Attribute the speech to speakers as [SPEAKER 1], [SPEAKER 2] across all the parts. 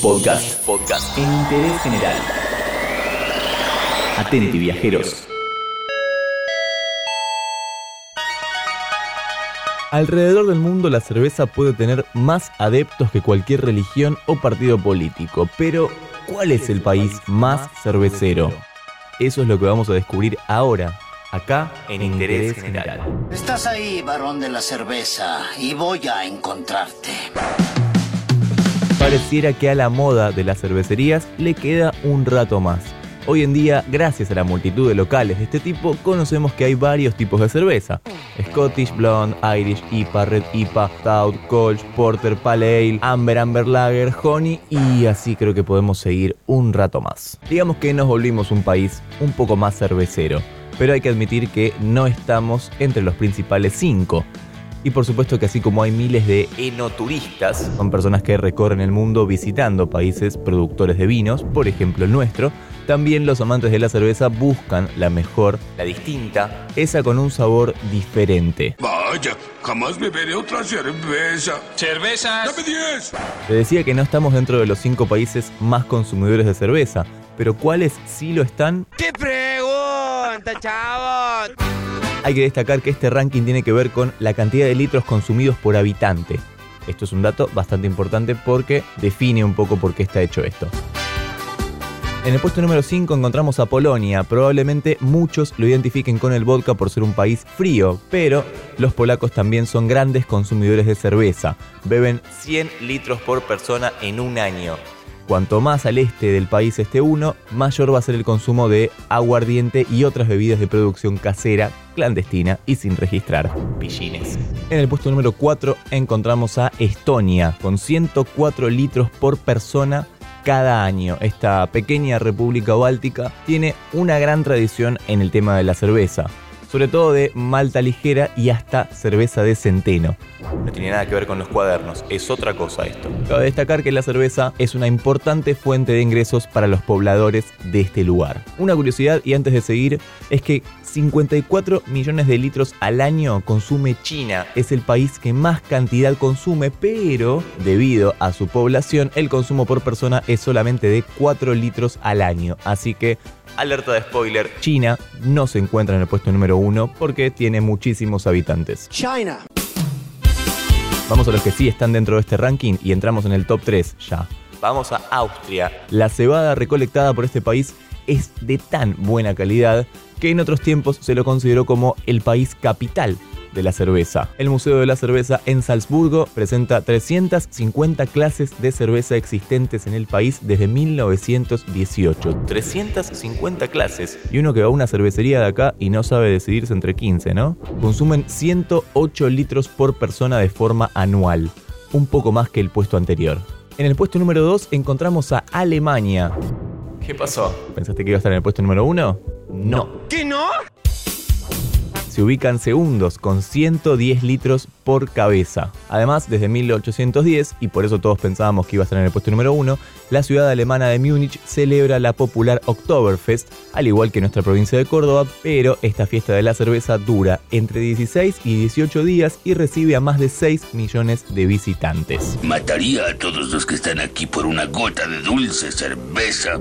[SPEAKER 1] Podcast. Podcast. En interés general. Atenti, viajeros.
[SPEAKER 2] Alrededor del mundo la cerveza puede tener más adeptos que cualquier religión o partido político, pero ¿cuál es el país más cervecero? Eso es lo que vamos a descubrir ahora, acá en Interés General.
[SPEAKER 3] Estás ahí, varón de la cerveza, y voy a encontrarte.
[SPEAKER 2] Pareciera que a la moda de las cervecerías le queda un rato más. Hoy en día, gracias a la multitud de locales de este tipo, conocemos que hay varios tipos de cerveza. Scottish Blonde, Irish IPA, Red IPA, Stout, Kolsch, Porter, Pale Ale, Amber, Amber Lager, Honey y así creo que podemos seguir un rato más. Digamos que nos volvimos un país un poco más cervecero, pero hay que admitir que no estamos entre los principales cinco. Y por supuesto que así como hay miles de enoturistas, son personas que recorren el mundo visitando países productores de vinos, por ejemplo el nuestro, también los amantes de la cerveza buscan la mejor, la distinta, esa con un sabor diferente.
[SPEAKER 4] Vaya, jamás beberé otra cerveza.
[SPEAKER 5] ¡Cervezas!
[SPEAKER 4] ¡Dame 10!
[SPEAKER 2] Te decía que no estamos dentro de los cinco países más consumidores de cerveza, pero ¿cuáles sí lo están?
[SPEAKER 5] ¡Qué pregunta, chavos!
[SPEAKER 2] Hay que destacar que este ranking tiene que ver con la cantidad de litros consumidos por habitante. Esto es un dato bastante importante porque define un poco por qué está hecho esto. En el puesto número 5 encontramos a Polonia. Probablemente muchos lo identifiquen con el vodka por ser un país frío, pero los polacos también son grandes consumidores de cerveza. Beben 100 litros por persona en un año. Cuanto más al este del país esté uno, mayor va a ser el consumo de aguardiente y otras bebidas de producción casera, clandestina y sin registrar. Pillines. En el puesto número 4 encontramos a Estonia, con 104 litros por persona cada año. Esta pequeña república báltica tiene una gran tradición en el tema de la cerveza, sobre todo de malta ligera y hasta cerveza de centeno. No tiene nada que ver con los cuadernos, es otra cosa esto. Cabe destacar que la cerveza es una importante fuente de ingresos para los pobladores de este lugar. Una curiosidad y antes de seguir es que 54 millones de litros al año consume China. Es el país que más cantidad consume, pero debido a su población el consumo por persona es solamente de 4 litros al año. Así que Alerta de spoiler, China no se encuentra en el puesto número 1 porque tiene muchísimos habitantes.
[SPEAKER 3] China.
[SPEAKER 2] Vamos a los que sí están dentro de este ranking y entramos en el top 3 ya. Vamos a Austria. La cebada recolectada por este país es de tan buena calidad que en otros tiempos se lo consideró como el país capital de la cerveza. El Museo de la Cerveza en Salzburgo presenta 350 clases de cerveza existentes en el país desde 1918. 350 clases. Y uno que va a una cervecería de acá y no sabe decidirse entre 15, ¿no? Consumen 108 litros por persona de forma anual. Un poco más que el puesto anterior. En el puesto número 2 encontramos a Alemania. ¿Qué pasó? ¿Pensaste que iba a estar en el puesto número 1? No.
[SPEAKER 5] ¿Qué no?
[SPEAKER 2] Se ubican segundos con 110 litros por cabeza. Además, desde 1810, y por eso todos pensábamos que iba a estar en el puesto número 1, la ciudad alemana de Múnich celebra la popular Oktoberfest, al igual que nuestra provincia de Córdoba, pero esta fiesta de la cerveza dura entre 16 y 18 días y recibe a más de 6 millones de visitantes.
[SPEAKER 4] Mataría a todos los que están aquí por una gota de dulce cerveza.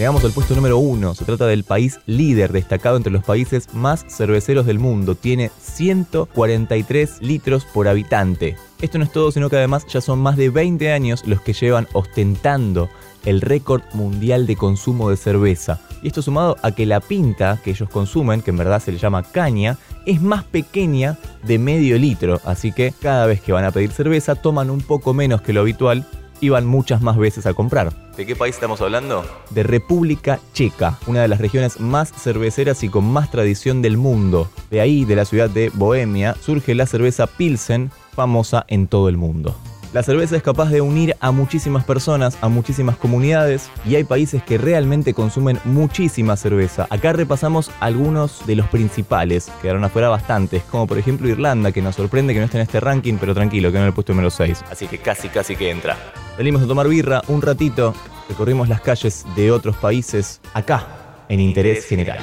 [SPEAKER 2] Llegamos al puesto número uno. Se trata del país líder, destacado entre los países más cerveceros del mundo. Tiene 143 litros por habitante. Esto no es todo, sino que además ya son más de 20 años los que llevan ostentando el récord mundial de consumo de cerveza. Y esto sumado a que la pinta que ellos consumen, que en verdad se le llama caña, es más pequeña de medio litro. Así que cada vez que van a pedir cerveza toman un poco menos que lo habitual y van muchas más veces a comprar. ¿De qué país estamos hablando? De República Checa, una de las regiones más cerveceras y con más tradición del mundo. De ahí, de la ciudad de Bohemia, surge la cerveza Pilsen, famosa en todo el mundo. La cerveza es capaz de unir a muchísimas personas, a muchísimas comunidades y hay países que realmente consumen muchísima cerveza. Acá repasamos algunos de los principales, quedaron afuera bastantes, como por ejemplo Irlanda, que nos sorprende que no esté en este ranking, pero tranquilo, que no en el puesto número 6. Así que casi, casi que entra. Salimos a tomar birra un ratito, recorrimos las calles de otros países, acá, en Interés General.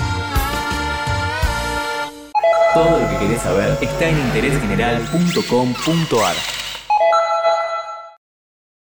[SPEAKER 1] Todo lo que querés saber está en interésgeneral.com.ar.